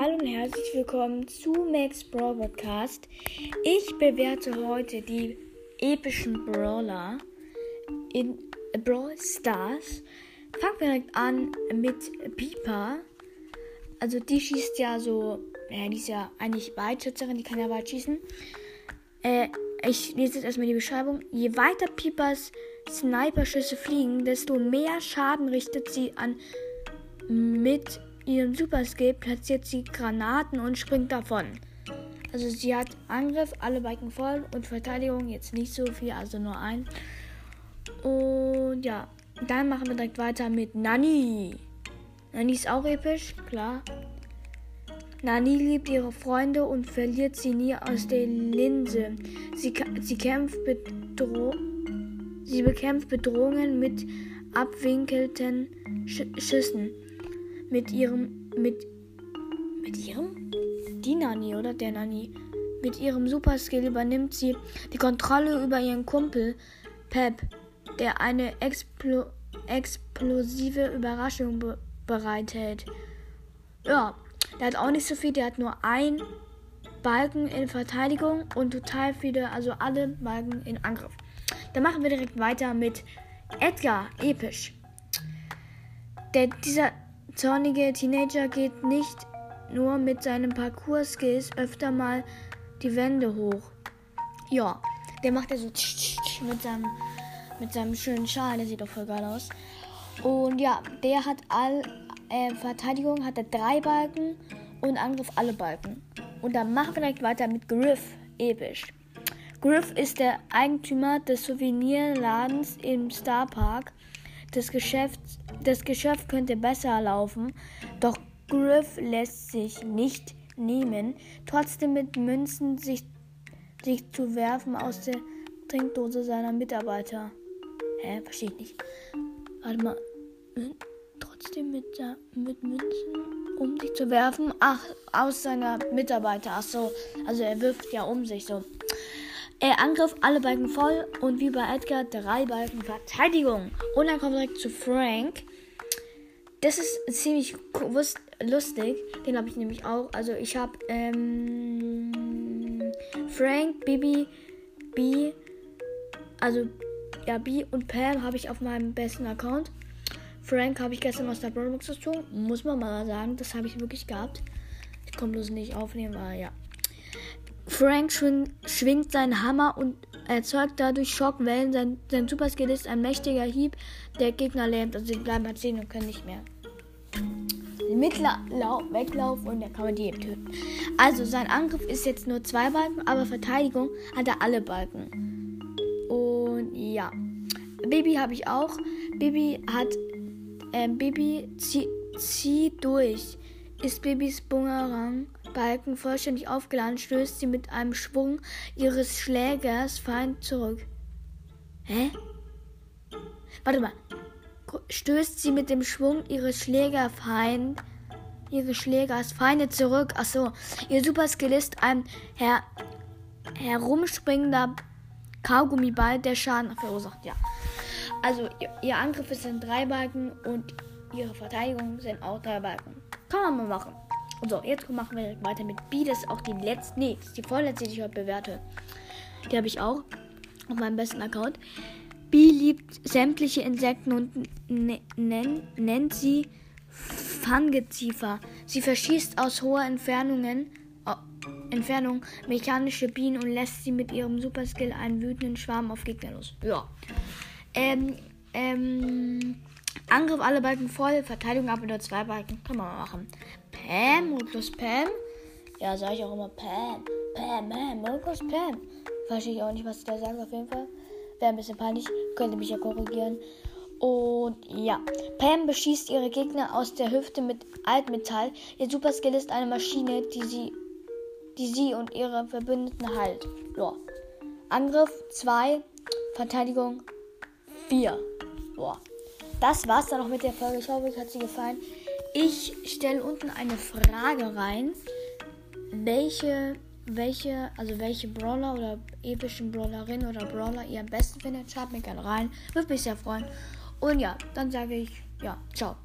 Hallo und herzlich willkommen zu Max Brawl Podcast. Ich bewerte heute die epischen Brawler in Brawl Stars. Fangen wir direkt an mit Piper. Also die schießt ja so, ja, die ist ja eigentlich Weitschützerin, die kann ja weit schießen. Äh, ich lese jetzt erstmal die Beschreibung. Je weiter Pipers Sniperschüsse fliegen, desto mehr Schaden richtet sie an mit ihrem Superskill platziert sie Granaten und springt davon. Also sie hat Angriff, alle Balken voll und Verteidigung jetzt nicht so viel, also nur ein. Und ja, dann machen wir direkt weiter mit Nani. Nani ist auch episch, klar. Nani liebt ihre Freunde und verliert sie nie aus der Linse. Sie, sie, kämpft Bedro sie bekämpft Bedrohungen mit abwinkelten Sch Schüssen mit ihrem, mit, mit ihrem? Die Nani, oder? Der Nani. Mit ihrem Superskill übernimmt sie die Kontrolle über ihren Kumpel Pep, der eine Explo explosive Überraschung be bereithält. Ja, der hat auch nicht so viel, der hat nur ein Balken in Verteidigung und total viele, also alle Balken in Angriff. Dann machen wir direkt weiter mit Edgar, episch. Der, dieser zornige Teenager geht nicht nur mit seinen Parcours-Skills öfter mal die Wände hoch. Ja, der macht ja so mit seinem, mit seinem schönen Schal, der sieht doch voll geil aus. Und ja, der hat all äh, Verteidigung hat er drei Balken und Angriff alle Balken. Und dann machen wir direkt weiter mit Griff, episch. Griff ist der Eigentümer des Souvenirladens im Star Park das Geschäft, das Geschäft könnte besser laufen, doch Griff lässt sich nicht nehmen, trotzdem mit Münzen sich, sich zu werfen aus der Trinkdose seiner Mitarbeiter. Hä, verstehe ich nicht. Warte mal. Trotzdem mit, mit Münzen um sich zu werfen? Ach, aus seiner Mitarbeiter. Ach so. Also er wirft ja um sich so. Er Angriff, alle Balken voll und wie bei Edgar drei Balken Verteidigung. Und dann kommt direkt zu Frank. Das ist ziemlich lustig. Den habe ich nämlich auch. Also ich habe ähm, Frank, Bibi, B, also ja, B und Pam habe ich auf meinem besten Account. Frank habe ich gestern aus der Brawlbox gezogen. Muss man mal sagen, das habe ich wirklich gehabt. Ich komme bloß nicht aufnehmen, aber ja. Frank schwing, schwingt seinen Hammer und erzeugt dadurch Schockwellen. Sein, sein Superskill ist ein mächtiger Hieb, der Gegner lähmt. Also sie bleiben halt stehen und können nicht mehr. Mitlauf, Weglauf und der kann man die eben töten. Also sein Angriff ist jetzt nur zwei Balken, aber Verteidigung hat er alle Balken. Und ja. Baby habe ich auch. Baby hat. Äh, Baby zieht zieh durch. Ist Babys Bumerang Balken vollständig aufgeladen, stößt sie mit einem Schwung ihres Schlägers Feind zurück. Hä? Warte mal. Stößt sie mit dem Schwung ihres Schlägerfeind ihre Schlägers Feinde zurück. Achso, ihr Superskill ist ein her herumspringender Kaugummiball, der Schaden verursacht. Ja. Also ihr, ihr Angriff ist in drei Balken und ihre Verteidigung sind auch drei Balken. Kann man mal machen. Und so, jetzt machen wir weiter mit B. Das ist auch die letzte, nee, die vorletzte, die ich heute bewerte. Die habe ich auch auf meinem besten Account. B liebt sämtliche Insekten und nennt sie Fangeziefer. Sie verschießt aus hoher Entfernungen, Entfernung mechanische Bienen und lässt sie mit ihrem Superskill einen wütenden Schwarm auf Gegner los. Ja. Ähm, ähm, Angriff alle Balken voll, Verteidigung ab oder zwei Balken. Kann man machen. Pam, Modus Pam. Ja, sage ich auch immer Pam. Pam, Pam, Modus Pam. Verstehe ich auch nicht, was der sagt auf jeden Fall. Wäre ein bisschen peinlich. Könnte mich ja korrigieren. Und ja, Pam beschießt ihre Gegner aus der Hüfte mit Altmetall. Ihr Superskill ist eine Maschine, die sie, die sie und ihre Verbündeten heilt. Ja. Angriff 2, Verteidigung 4. Boah. Das war's dann noch mit der Folge. Ich hoffe, es hat sie gefallen. Ich stelle unten eine Frage rein, welche, welche, also welche Brawler oder epischen Brawlerin oder Brawler ihr am besten findet. Schreibt mir gerne rein. Würde mich sehr freuen. Und ja, dann sage ich, ja, ciao.